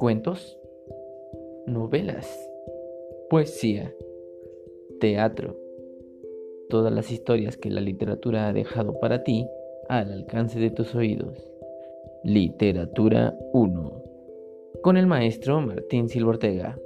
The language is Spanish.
cuentos, novelas, poesía, teatro, todas las historias que la literatura ha dejado para ti al alcance de tus oídos. Literatura 1 con el maestro Martín Silvortega.